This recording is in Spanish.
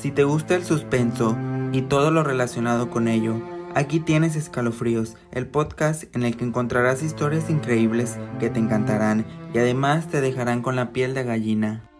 Si te gusta el suspenso y todo lo relacionado con ello, aquí tienes Escalofríos, el podcast en el que encontrarás historias increíbles que te encantarán y además te dejarán con la piel de gallina.